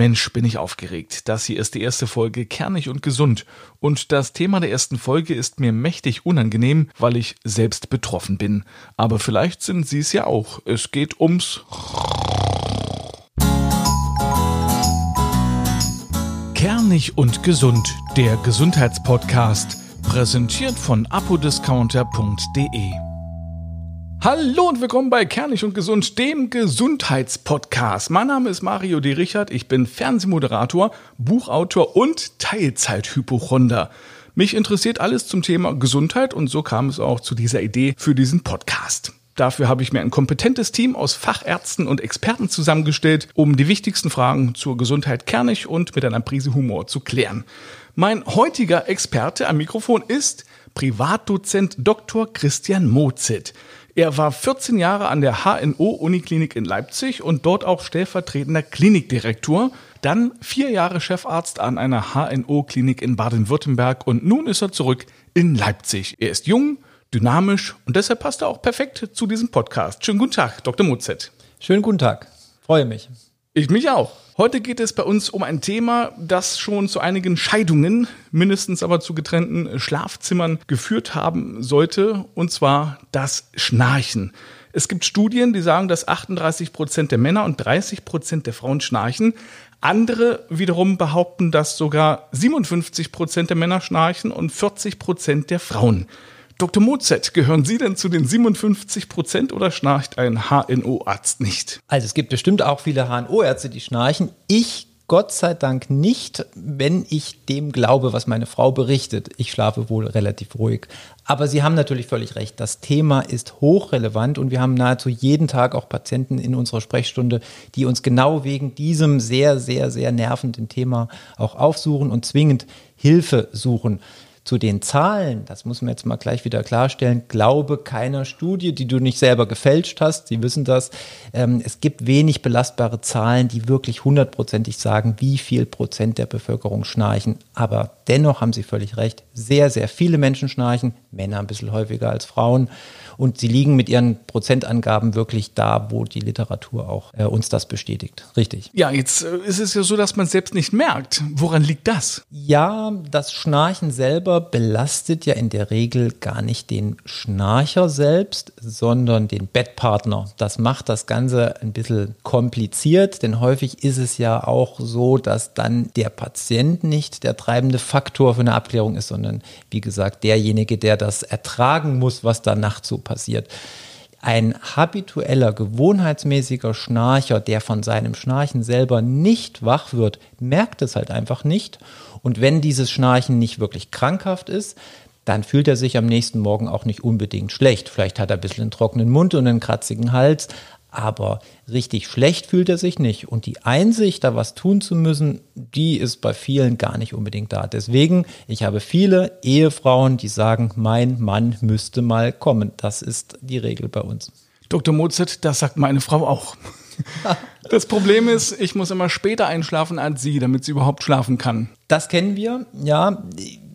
Mensch, bin ich aufgeregt. Das hier ist die erste Folge Kernig und Gesund. Und das Thema der ersten Folge ist mir mächtig unangenehm, weil ich selbst betroffen bin. Aber vielleicht sind Sie es ja auch. Es geht ums Kernig und Gesund, der Gesundheitspodcast, präsentiert von apodiscounter.de. Hallo und willkommen bei Kernig und Gesund, dem Gesundheitspodcast. Mein Name ist Mario D. Richard, ich bin Fernsehmoderator, Buchautor und Teilzeithypochonder. Mich interessiert alles zum Thema Gesundheit und so kam es auch zu dieser Idee für diesen Podcast. Dafür habe ich mir ein kompetentes Team aus Fachärzten und Experten zusammengestellt, um die wichtigsten Fragen zur Gesundheit kernig und mit einer Prise Humor zu klären. Mein heutiger Experte am Mikrofon ist Privatdozent Dr. Christian Mozit. Er war 14 Jahre an der HNO-Uniklinik in Leipzig und dort auch stellvertretender Klinikdirektor. Dann vier Jahre Chefarzt an einer HNO-Klinik in Baden-Württemberg und nun ist er zurück in Leipzig. Er ist jung, dynamisch und deshalb passt er auch perfekt zu diesem Podcast. Schönen guten Tag, Dr. Mozet. Schönen guten Tag. Freue mich. Ich mich auch. Heute geht es bei uns um ein Thema, das schon zu einigen Scheidungen, mindestens aber zu getrennten Schlafzimmern geführt haben sollte, und zwar das Schnarchen. Es gibt Studien, die sagen, dass 38 Prozent der Männer und 30 Prozent der Frauen schnarchen. Andere wiederum behaupten, dass sogar 57 Prozent der Männer schnarchen und 40 Prozent der Frauen. Dr. Mozet, gehören Sie denn zu den 57 Prozent oder schnarcht ein HNO-Arzt nicht? Also es gibt bestimmt auch viele HNO-Ärzte, die schnarchen. Ich Gott sei Dank nicht, wenn ich dem glaube, was meine Frau berichtet. Ich schlafe wohl relativ ruhig. Aber Sie haben natürlich völlig recht. Das Thema ist hochrelevant und wir haben nahezu jeden Tag auch Patienten in unserer Sprechstunde, die uns genau wegen diesem sehr, sehr, sehr nervenden Thema auch aufsuchen und zwingend Hilfe suchen. Zu den Zahlen, das muss man jetzt mal gleich wieder klarstellen, glaube keiner Studie, die du nicht selber gefälscht hast. Sie wissen das. Ähm, es gibt wenig belastbare Zahlen, die wirklich hundertprozentig sagen, wie viel Prozent der Bevölkerung schnarchen. Aber dennoch haben Sie völlig recht. Sehr, sehr viele Menschen schnarchen, Männer ein bisschen häufiger als Frauen. Und sie liegen mit ihren Prozentangaben wirklich da, wo die Literatur auch äh, uns das bestätigt. Richtig. Ja, jetzt äh, ist es ja so, dass man es selbst nicht merkt. Woran liegt das? Ja, das Schnarchen selber belastet ja in der Regel gar nicht den Schnarcher selbst, sondern den Bettpartner. Das macht das Ganze ein bisschen kompliziert, denn häufig ist es ja auch so, dass dann der Patient nicht der treibende Faktor für eine Abklärung ist, sondern wie gesagt derjenige, der das ertragen muss, was da nachts so passiert. Ein habitueller, gewohnheitsmäßiger Schnarcher, der von seinem Schnarchen selber nicht wach wird, merkt es halt einfach nicht. Und wenn dieses Schnarchen nicht wirklich krankhaft ist, dann fühlt er sich am nächsten Morgen auch nicht unbedingt schlecht. Vielleicht hat er ein bisschen einen trockenen Mund und einen kratzigen Hals, aber richtig schlecht fühlt er sich nicht. Und die Einsicht, da was tun zu müssen, die ist bei vielen gar nicht unbedingt da. Deswegen, ich habe viele Ehefrauen, die sagen, mein Mann müsste mal kommen. Das ist die Regel bei uns. Dr. Mozart, das sagt meine Frau auch. Das Problem ist, ich muss immer später einschlafen als sie, damit sie überhaupt schlafen kann. Das kennen wir, ja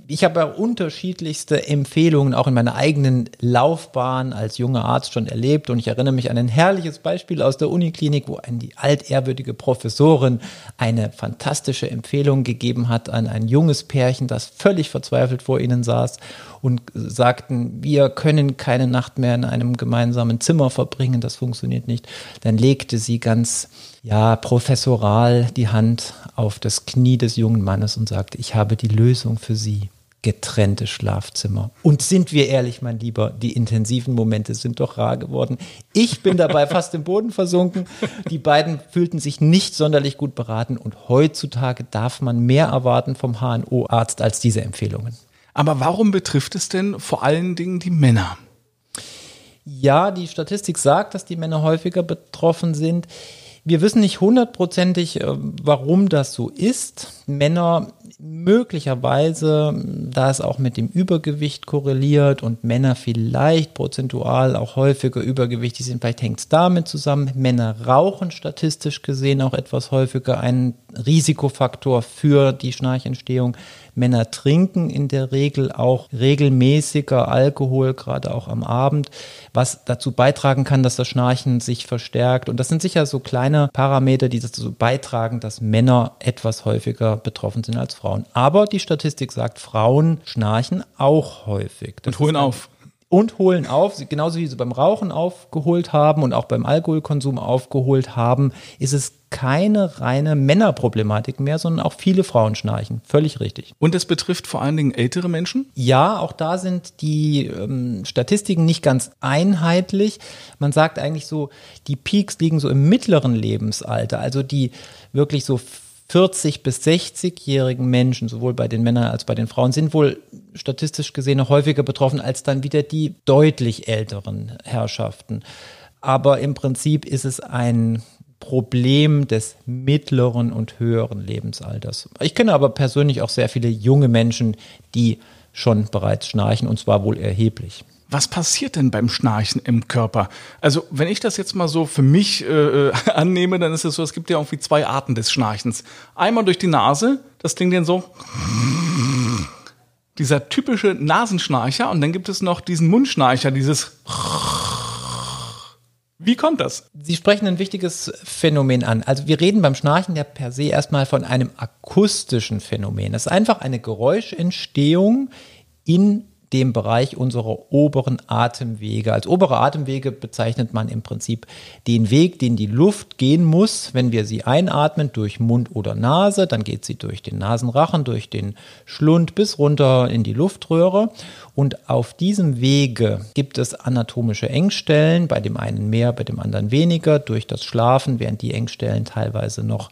ich habe ja unterschiedlichste Empfehlungen auch in meiner eigenen Laufbahn als junger Arzt schon erlebt und ich erinnere mich an ein herrliches Beispiel aus der Uniklinik, wo eine altehrwürdige Professorin eine fantastische Empfehlung gegeben hat an ein junges Pärchen, das völlig verzweifelt vor ihnen saß und sagten, wir können keine Nacht mehr in einem gemeinsamen Zimmer verbringen, das funktioniert nicht. Dann legte sie ganz ja, professoral die Hand auf das Knie des jungen Mannes und sagte, ich habe die Lösung für Sie getrennte Schlafzimmer. Und sind wir ehrlich, mein Lieber, die intensiven Momente sind doch rar geworden. Ich bin dabei fast im Boden versunken. Die beiden fühlten sich nicht sonderlich gut beraten und heutzutage darf man mehr erwarten vom HNO-Arzt als diese Empfehlungen. Aber warum betrifft es denn vor allen Dingen die Männer? Ja, die Statistik sagt, dass die Männer häufiger betroffen sind. Wir wissen nicht hundertprozentig, äh, warum das so ist. Männer möglicherweise, da es auch mit dem Übergewicht korreliert und Männer vielleicht prozentual auch häufiger übergewichtig sind, vielleicht hängt es damit zusammen. Männer rauchen statistisch gesehen auch etwas häufiger. Ein Risikofaktor für die Schnarchentstehung. Männer trinken in der Regel auch regelmäßiger Alkohol, gerade auch am Abend, was dazu beitragen kann, dass das Schnarchen sich verstärkt. Und das sind sicher so kleine Parameter, die dazu beitragen, dass Männer etwas häufiger betroffen sind als Frauen. Aber die Statistik sagt, Frauen schnarchen auch häufig. Das und holen auf und holen auf, genauso wie sie beim Rauchen aufgeholt haben und auch beim Alkoholkonsum aufgeholt haben, ist es keine reine Männerproblematik mehr, sondern auch viele Frauen schnarchen. Völlig richtig. Und es betrifft vor allen Dingen ältere Menschen? Ja, auch da sind die ähm, Statistiken nicht ganz einheitlich. Man sagt eigentlich so, die Peaks liegen so im mittleren Lebensalter, also die wirklich so 40 bis 60-jährigen Menschen, sowohl bei den Männern als bei den Frauen, sind wohl statistisch gesehen noch häufiger betroffen als dann wieder die deutlich älteren Herrschaften. Aber im Prinzip ist es ein Problem des mittleren und höheren Lebensalters. Ich kenne aber persönlich auch sehr viele junge Menschen, die schon bereits schnarchen und zwar wohl erheblich was passiert denn beim Schnarchen im Körper? Also, wenn ich das jetzt mal so für mich äh, annehme, dann ist es so, es gibt ja irgendwie zwei Arten des Schnarchens. Einmal durch die Nase, das klingt dann so dieser typische Nasenschnarcher und dann gibt es noch diesen Mundschnarcher, dieses wie kommt das? Sie sprechen ein wichtiges Phänomen an. Also wir reden beim Schnarchen ja per se erstmal von einem akustischen Phänomen. Das ist einfach eine Geräuschentstehung in dem Bereich unserer oberen Atemwege. Als obere Atemwege bezeichnet man im Prinzip den Weg, den die Luft gehen muss, wenn wir sie einatmen durch Mund oder Nase. Dann geht sie durch den Nasenrachen, durch den Schlund bis runter in die Luftröhre. Und auf diesem Wege gibt es anatomische Engstellen, bei dem einen mehr, bei dem anderen weniger. Durch das Schlafen werden die Engstellen teilweise noch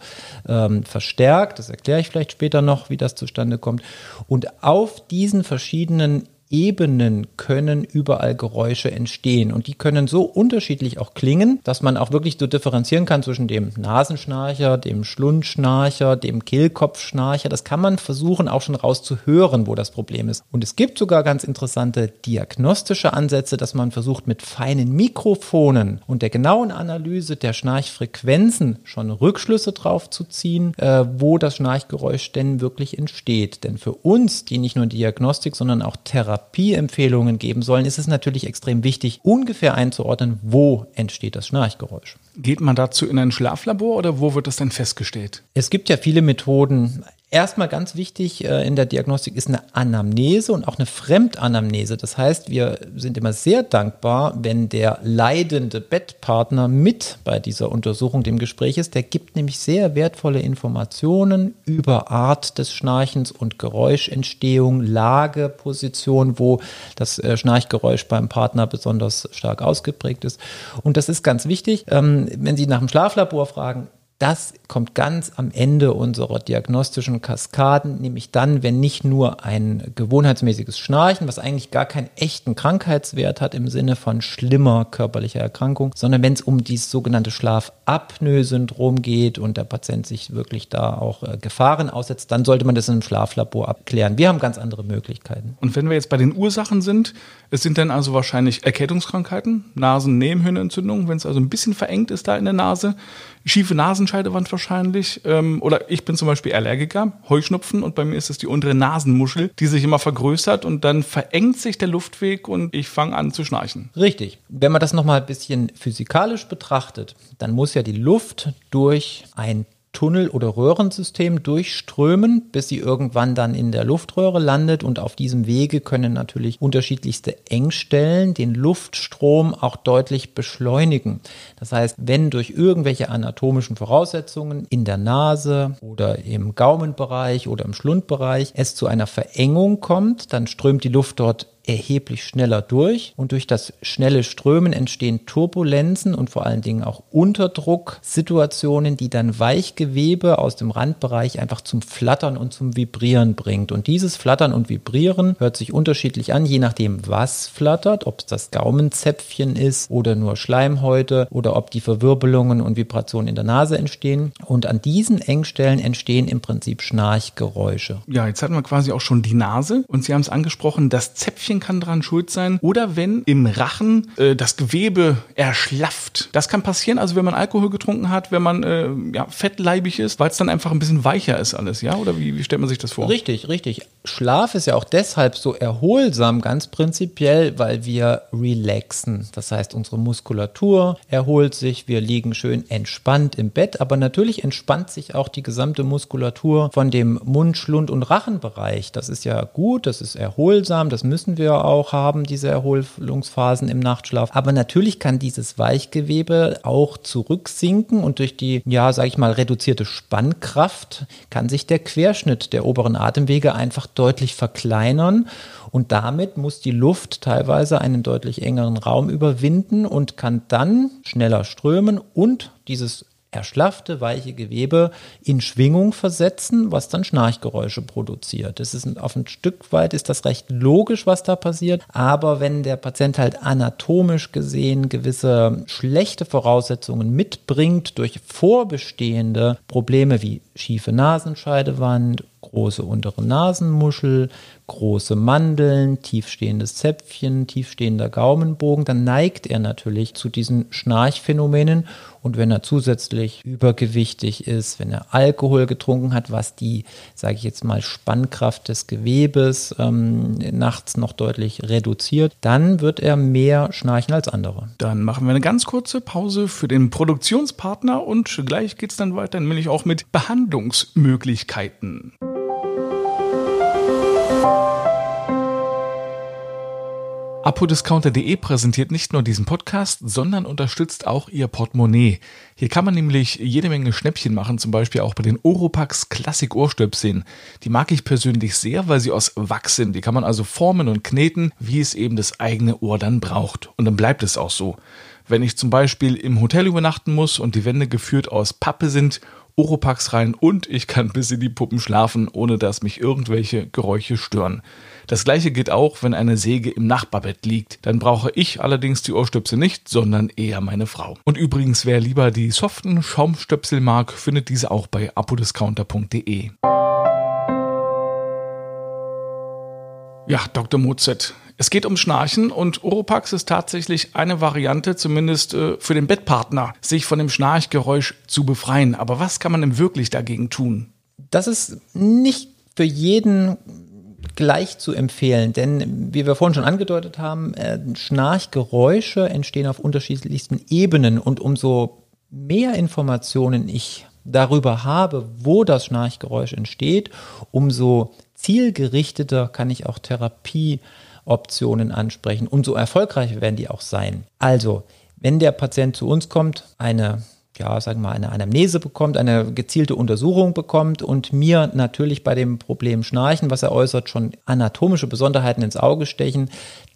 ähm, verstärkt. Das erkläre ich vielleicht später noch, wie das zustande kommt. Und auf diesen verschiedenen Ebenen können überall Geräusche entstehen. Und die können so unterschiedlich auch klingen, dass man auch wirklich so differenzieren kann zwischen dem Nasenschnarcher, dem Schlundschnarcher, dem Kehlkopfschnarcher. Das kann man versuchen auch schon rauszuhören, wo das Problem ist. Und es gibt sogar ganz interessante diagnostische Ansätze, dass man versucht mit feinen Mikrofonen und der genauen Analyse der Schnarchfrequenzen schon Rückschlüsse drauf zu ziehen, äh, wo das Schnarchgeräusch denn wirklich entsteht. Denn für uns, die nicht nur Diagnostik, sondern auch Therapie Therapieempfehlungen geben sollen, ist es natürlich extrem wichtig, ungefähr einzuordnen, wo entsteht das Schnarchgeräusch. Geht man dazu in ein Schlaflabor oder wo wird das dann festgestellt? Es gibt ja viele Methoden. Erstmal ganz wichtig äh, in der Diagnostik ist eine Anamnese und auch eine Fremdanamnese. Das heißt, wir sind immer sehr dankbar, wenn der leidende Bettpartner mit bei dieser Untersuchung dem Gespräch ist. Der gibt nämlich sehr wertvolle Informationen über Art des Schnarchens und Geräuschentstehung, Lage, Position, wo das äh, Schnarchgeräusch beim Partner besonders stark ausgeprägt ist. Und das ist ganz wichtig. Ähm, wenn Sie nach dem Schlaflabor fragen, das kommt ganz am Ende unserer diagnostischen Kaskaden, nämlich dann, wenn nicht nur ein gewohnheitsmäßiges Schnarchen, was eigentlich gar keinen echten Krankheitswert hat im Sinne von schlimmer körperlicher Erkrankung, sondern wenn es um dieses sogenannte Schlafapnoe-Syndrom geht und der Patient sich wirklich da auch äh, Gefahren aussetzt, dann sollte man das in einem Schlaflabor abklären. Wir haben ganz andere Möglichkeiten. Und wenn wir jetzt bei den Ursachen sind, es sind dann also wahrscheinlich Erkältungskrankheiten, Nasen-Nebenhöhlenentzündung, wenn es also ein bisschen verengt ist da in der Nase, schiefe Nasenscheidewand wahrscheinlich. Ähm, oder ich bin zum Beispiel Allergiker, Heuschnupfen und bei mir ist es die untere Nasenmuschel, die sich immer vergrößert und dann verengt sich der Luftweg und ich fange an zu schnarchen. Richtig. Wenn man das nochmal ein bisschen physikalisch betrachtet, dann muss ja die Luft durch ein Tunnel- oder Röhrensystem durchströmen, bis sie irgendwann dann in der Luftröhre landet. Und auf diesem Wege können natürlich unterschiedlichste Engstellen den Luftstrom auch deutlich beschleunigen. Das heißt, wenn durch irgendwelche anatomischen Voraussetzungen in der Nase oder im Gaumenbereich oder im Schlundbereich es zu einer Verengung kommt, dann strömt die Luft dort erheblich schneller durch und durch das schnelle Strömen entstehen Turbulenzen und vor allen Dingen auch Unterdrucksituationen, die dann Weichgewebe aus dem Randbereich einfach zum Flattern und zum Vibrieren bringt. Und dieses Flattern und Vibrieren hört sich unterschiedlich an, je nachdem, was flattert, ob es das Gaumenzäpfchen ist oder nur Schleimhäute oder ob die Verwirbelungen und Vibrationen in der Nase entstehen. Und an diesen Engstellen entstehen im Prinzip Schnarchgeräusche. Ja, jetzt hatten wir quasi auch schon die Nase und Sie haben es angesprochen, das Zäpfchen Schnarchen kann dran schuld sein. Oder wenn im Rachen äh, das Gewebe erschlafft. Das kann passieren, also wenn man Alkohol getrunken hat, wenn man äh, ja, fettleibig ist, weil es dann einfach ein bisschen weicher ist alles, ja? Oder wie, wie stellt man sich das vor? Richtig, richtig. Schlaf ist ja auch deshalb so erholsam, ganz prinzipiell, weil wir relaxen. Das heißt, unsere Muskulatur erholt sich, wir liegen schön entspannt im Bett, aber natürlich entspannt sich auch die gesamte Muskulatur von dem Mund, Schlund und Rachenbereich. Das ist ja gut, das ist erholsam, das müssen wir auch haben, diese Erholungsphasen im Nachtschlaf. Aber natürlich kann dieses Weichgewebe auch zurücksinken und durch die, ja, sag ich mal, reduzierte Spannkraft kann sich der Querschnitt der oberen Atemwege einfach deutlich verkleinern und damit muss die Luft teilweise einen deutlich engeren Raum überwinden und kann dann schneller strömen und dieses erschlaffte, weiche Gewebe in Schwingung versetzen, was dann Schnarchgeräusche produziert. Das ist auf ein Stück weit ist das recht logisch, was da passiert. Aber wenn der Patient halt anatomisch gesehen gewisse schlechte Voraussetzungen mitbringt durch vorbestehende Probleme wie schiefe Nasenscheidewand, große untere Nasenmuschel, große Mandeln, tiefstehendes Zäpfchen, tiefstehender Gaumenbogen, dann neigt er natürlich zu diesen Schnarchphänomenen. Und wenn er zusätzlich übergewichtig ist, wenn er Alkohol getrunken hat, was die, sage ich jetzt mal, Spannkraft des Gewebes ähm, nachts noch deutlich reduziert, dann wird er mehr schnarchen als andere. Dann machen wir eine ganz kurze Pause für den Produktionspartner und gleich geht es dann weiter, nämlich auch mit Behandlungsmöglichkeiten. Apodiscounter.de präsentiert nicht nur diesen Podcast, sondern unterstützt auch ihr Portemonnaie. Hier kann man nämlich jede Menge Schnäppchen machen, zum Beispiel auch bei den Oropax Classic Ohrstöpseln. Die mag ich persönlich sehr, weil sie aus Wachs sind. Die kann man also formen und kneten, wie es eben das eigene Ohr dann braucht. Und dann bleibt es auch so. Wenn ich zum Beispiel im Hotel übernachten muss und die Wände geführt aus Pappe sind, Oropax rein und ich kann bis in die Puppen schlafen, ohne dass mich irgendwelche Geräusche stören. Das gleiche gilt auch, wenn eine Säge im Nachbarbett liegt. Dann brauche ich allerdings die Ohrstöpsel nicht, sondern eher meine Frau. Und übrigens, wer lieber die soften Schaumstöpsel mag, findet diese auch bei apodiscounter.de. Ja, Dr. Mozart. Es geht um Schnarchen und Oropax ist tatsächlich eine Variante, zumindest äh, für den Bettpartner, sich von dem Schnarchgeräusch zu befreien. Aber was kann man denn wirklich dagegen tun? Das ist nicht für jeden gleich zu empfehlen, denn wie wir vorhin schon angedeutet haben, äh, Schnarchgeräusche entstehen auf unterschiedlichsten Ebenen und umso mehr Informationen ich darüber habe, wo das Schnarchgeräusch entsteht, umso zielgerichteter kann ich auch Therapieoptionen ansprechen, umso erfolgreicher werden die auch sein. Also, wenn der Patient zu uns kommt, eine ja, sagen wir mal, eine Anamnese bekommt, eine gezielte Untersuchung bekommt und mir natürlich bei dem Problem Schnarchen, was er äußert, schon anatomische Besonderheiten ins Auge stechen,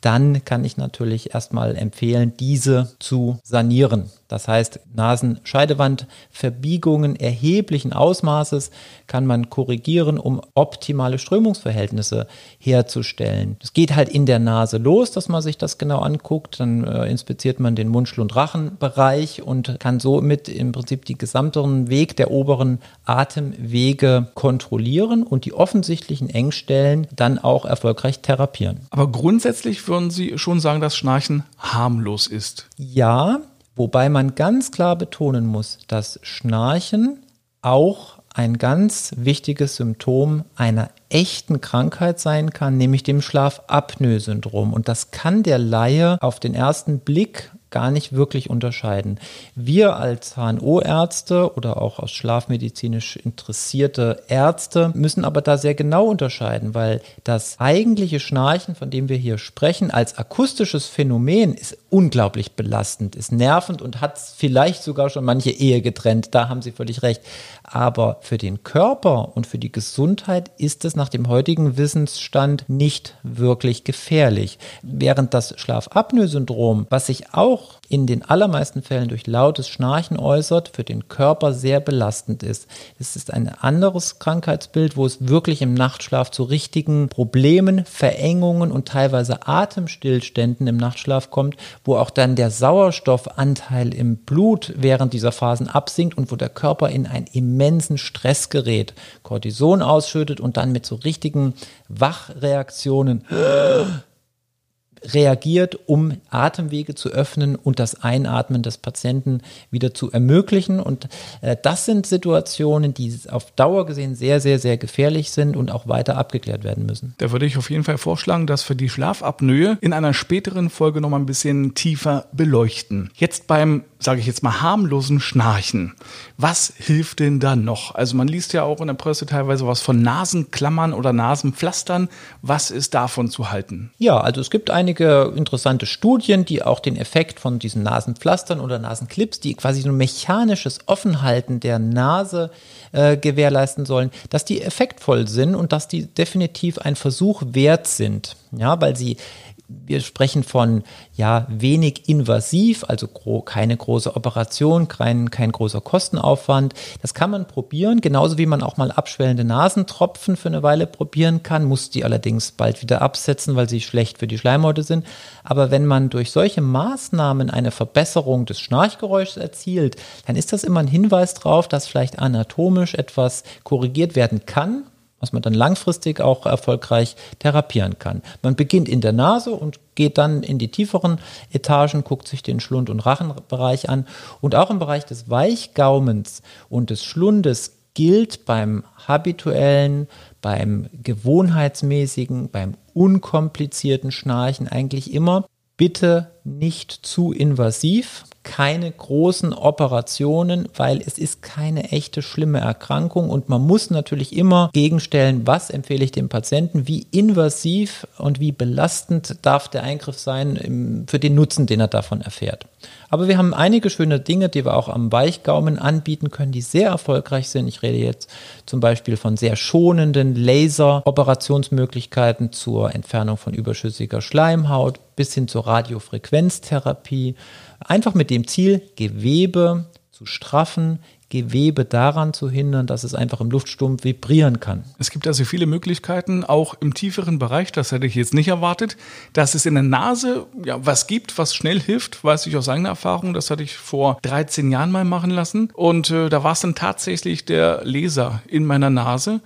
dann kann ich natürlich erstmal empfehlen, diese zu sanieren. Das heißt, Nasenscheidewandverbiegungen erheblichen Ausmaßes kann man korrigieren, um optimale Strömungsverhältnisse herzustellen. Es geht halt in der Nase los, dass man sich das genau anguckt. Dann äh, inspiziert man den Mund-, Schlund-, Rachenbereich und kann somit im Prinzip die gesamten Weg der oberen Atemwege kontrollieren und die offensichtlichen Engstellen dann auch erfolgreich therapieren. Aber grundsätzlich würden Sie schon sagen, dass Schnarchen harmlos ist. Ja, wobei man ganz klar betonen muss, dass Schnarchen auch ein ganz wichtiges Symptom einer echten Krankheit sein kann, nämlich dem Schlafapnoe-Syndrom. Und das kann der Laie auf den ersten Blick gar nicht wirklich unterscheiden. Wir als HNO-Ärzte oder auch aus schlafmedizinisch interessierte Ärzte müssen aber da sehr genau unterscheiden, weil das eigentliche Schnarchen, von dem wir hier sprechen, als akustisches Phänomen ist unglaublich belastend, ist nervend und hat vielleicht sogar schon manche Ehe getrennt. Da haben Sie völlig recht. Aber für den Körper und für die Gesundheit ist es nach dem heutigen Wissensstand nicht wirklich gefährlich. Während das Schlafapnoe-Syndrom, was sich auch in den allermeisten Fällen durch lautes Schnarchen äußert, für den Körper sehr belastend ist. Es ist ein anderes Krankheitsbild, wo es wirklich im Nachtschlaf zu richtigen Problemen, Verengungen und teilweise Atemstillständen im Nachtschlaf kommt, wo auch dann der Sauerstoffanteil im Blut während dieser Phasen absinkt und wo der Körper in einen immensen Stress gerät, Cortison ausschüttet und dann mit so richtigen Wachreaktionen reagiert, um Atemwege zu öffnen und das Einatmen des Patienten wieder zu ermöglichen. Und äh, das sind Situationen, die auf Dauer gesehen sehr, sehr, sehr gefährlich sind und auch weiter abgeklärt werden müssen. Da würde ich auf jeden Fall vorschlagen, dass wir die Schlafapnoe in einer späteren Folge noch mal ein bisschen tiefer beleuchten. Jetzt beim sage ich jetzt mal, harmlosen Schnarchen. Was hilft denn da noch? Also man liest ja auch in der Presse teilweise was von Nasenklammern oder Nasenpflastern. Was ist davon zu halten? Ja, also es gibt einige interessante Studien, die auch den Effekt von diesen Nasenpflastern oder Nasenclips, die quasi so ein mechanisches Offenhalten der Nase äh, gewährleisten sollen, dass die effektvoll sind und dass die definitiv ein Versuch wert sind. Ja, weil sie wir sprechen von ja wenig invasiv, also gro keine große Operation, kein, kein großer Kostenaufwand. Das kann man probieren, genauso wie man auch mal abschwellende Nasentropfen für eine Weile probieren kann, muss die allerdings bald wieder absetzen, weil sie schlecht für die Schleimhäute sind. Aber wenn man durch solche Maßnahmen eine Verbesserung des Schnarchgeräuschs erzielt, dann ist das immer ein Hinweis darauf, dass vielleicht anatomisch etwas korrigiert werden kann was man dann langfristig auch erfolgreich therapieren kann. Man beginnt in der Nase und geht dann in die tieferen Etagen, guckt sich den Schlund- und Rachenbereich an. Und auch im Bereich des Weichgaumens und des Schlundes gilt beim habituellen, beim gewohnheitsmäßigen, beim unkomplizierten Schnarchen eigentlich immer, bitte nicht zu invasiv, keine großen Operationen, weil es ist keine echte schlimme Erkrankung und man muss natürlich immer gegenstellen, was empfehle ich dem Patienten, wie invasiv und wie belastend darf der Eingriff sein für den Nutzen, den er davon erfährt. Aber wir haben einige schöne Dinge, die wir auch am Weichgaumen anbieten können, die sehr erfolgreich sind. Ich rede jetzt zum Beispiel von sehr schonenden Laser-Operationsmöglichkeiten zur Entfernung von überschüssiger Schleimhaut bis hin zur Radiofrequenztherapie. Einfach mit dem Ziel, Gewebe zu straffen, Gewebe daran zu hindern, dass es einfach im Luftsturm vibrieren kann. Es gibt also viele Möglichkeiten, auch im tieferen Bereich, das hätte ich jetzt nicht erwartet, dass es in der Nase ja, was gibt, was schnell hilft, weiß ich aus eigener Erfahrung. Das hatte ich vor 13 Jahren mal machen lassen. Und äh, da war es dann tatsächlich der Laser in meiner Nase.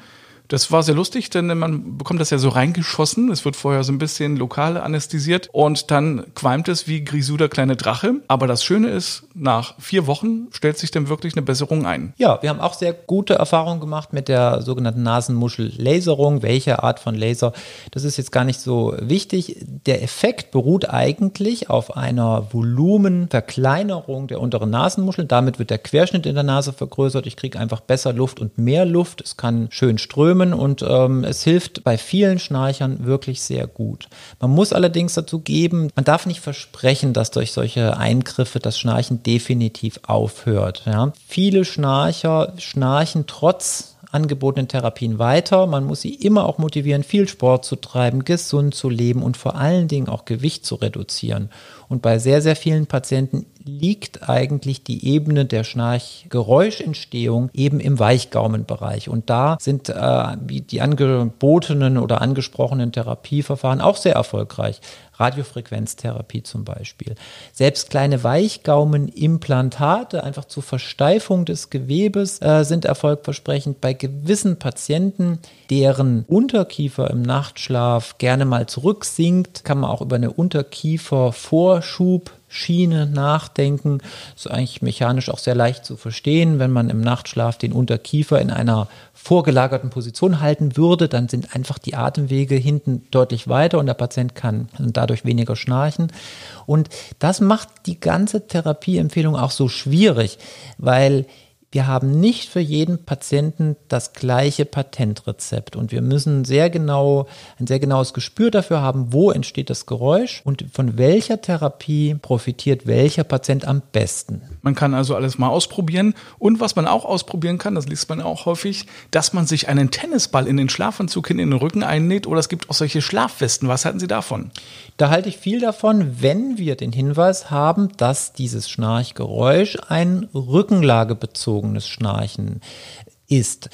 Das war sehr lustig, denn man bekommt das ja so reingeschossen. Es wird vorher so ein bisschen lokal anästhesiert und dann qualmt es wie Grisou kleine Drache. Aber das Schöne ist, nach vier Wochen stellt sich dann wirklich eine Besserung ein. Ja, wir haben auch sehr gute Erfahrungen gemacht mit der sogenannten Nasenmuschel-Laserung. Welche Art von Laser? Das ist jetzt gar nicht so wichtig. Der Effekt beruht eigentlich auf einer Volumenverkleinerung der unteren Nasenmuschel. Damit wird der Querschnitt in der Nase vergrößert. Ich kriege einfach besser Luft und mehr Luft. Es kann schön strömen Stimmen und ähm, es hilft bei vielen Schnarchern wirklich sehr gut. Man muss allerdings dazu geben, man darf nicht versprechen, dass durch solche Eingriffe das Schnarchen definitiv aufhört. Ja. Viele Schnarcher schnarchen trotz angebotenen Therapien weiter. Man muss sie immer auch motivieren, viel Sport zu treiben, gesund zu leben und vor allen Dingen auch Gewicht zu reduzieren. Und bei sehr, sehr vielen Patienten liegt eigentlich die Ebene der Schnarchgeräuschentstehung eben im Weichgaumenbereich. Und da sind äh, die angebotenen oder angesprochenen Therapieverfahren auch sehr erfolgreich. Radiofrequenztherapie zum Beispiel. Selbst kleine Weichgaumenimplantate, einfach zur Versteifung des Gewebes, äh, sind erfolgversprechend bei gewissen Patienten, deren Unterkiefer im Nachtschlaf gerne mal zurücksinkt, kann man auch über eine Unterkiefervorschub Schiene nachdenken. Ist eigentlich mechanisch auch sehr leicht zu verstehen. Wenn man im Nachtschlaf den Unterkiefer in einer vorgelagerten Position halten würde, dann sind einfach die Atemwege hinten deutlich weiter und der Patient kann dadurch weniger schnarchen. Und das macht die ganze Therapieempfehlung auch so schwierig, weil wir haben nicht für jeden Patienten das gleiche Patentrezept und wir müssen sehr genau, ein sehr genaues Gespür dafür haben, wo entsteht das Geräusch und von welcher Therapie profitiert welcher Patient am besten. Man kann also alles mal ausprobieren und was man auch ausprobieren kann, das liest man auch häufig, dass man sich einen Tennisball in den Schlafanzug in den Rücken einnäht oder es gibt auch solche Schlafwesten. Was halten Sie davon? Da halte ich viel davon, wenn wir den Hinweis haben, dass dieses Schnarchgeräusch ein rückenlagebezogenes bezogenes Schnarchen ist.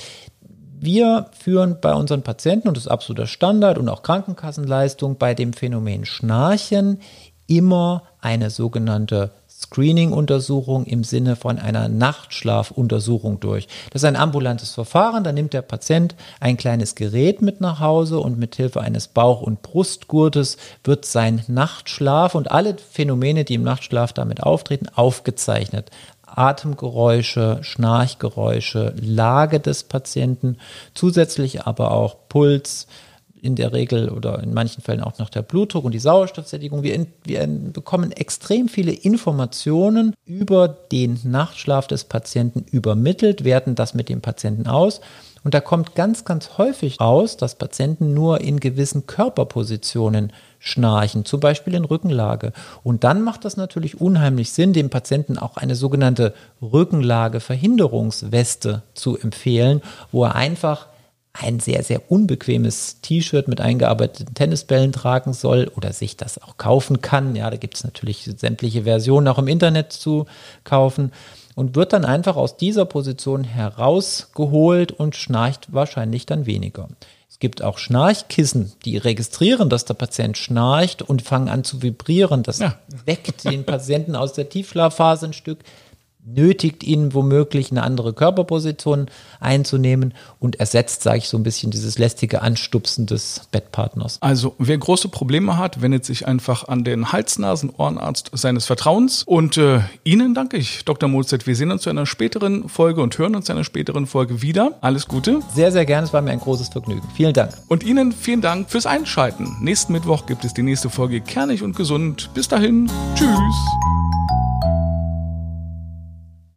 Wir führen bei unseren Patienten, und das ist absoluter Standard und auch Krankenkassenleistung, bei dem Phänomen Schnarchen immer eine sogenannte Screening-Untersuchung im Sinne von einer Nachtschlafuntersuchung durch. Das ist ein ambulantes Verfahren, da nimmt der Patient ein kleines Gerät mit nach Hause und mit Hilfe eines Bauch- und Brustgurtes wird sein Nachtschlaf und alle Phänomene, die im Nachtschlaf damit auftreten, aufgezeichnet. Atemgeräusche, Schnarchgeräusche, Lage des Patienten, zusätzlich aber auch Puls, in der Regel oder in manchen Fällen auch noch der Blutdruck und die Sauerstoffsättigung. Wir, in, wir bekommen extrem viele Informationen über den Nachtschlaf des Patienten übermittelt, werten das mit dem Patienten aus. Und da kommt ganz, ganz häufig raus, dass Patienten nur in gewissen Körperpositionen schnarchen, zum Beispiel in Rückenlage. Und dann macht das natürlich unheimlich Sinn, dem Patienten auch eine sogenannte Rückenlageverhinderungsweste zu empfehlen, wo er einfach ein sehr, sehr unbequemes T-Shirt mit eingearbeiteten Tennisbällen tragen soll oder sich das auch kaufen kann. Ja, da gibt es natürlich sämtliche Versionen auch im Internet zu kaufen und wird dann einfach aus dieser Position herausgeholt und schnarcht wahrscheinlich dann weniger. Es gibt auch Schnarchkissen, die registrieren, dass der Patient schnarcht und fangen an zu vibrieren. Das ja. weckt den Patienten aus der Tiefschlafphase ein Stück nötigt ihn womöglich eine andere Körperposition einzunehmen und ersetzt, sage ich so ein bisschen, dieses lästige Anstupsen des Bettpartners. Also wer große Probleme hat, wendet sich einfach an den Hals-Nasen-Ohrenarzt seines Vertrauens. Und äh, Ihnen danke ich, Dr. Molzett. Wir sehen uns zu einer späteren Folge und hören uns zu einer späteren Folge wieder. Alles Gute. Sehr, sehr gerne. Es war mir ein großes Vergnügen. Vielen Dank. Und Ihnen vielen Dank fürs Einschalten. Nächsten Mittwoch gibt es die nächste Folge Kernig und Gesund. Bis dahin. Tschüss.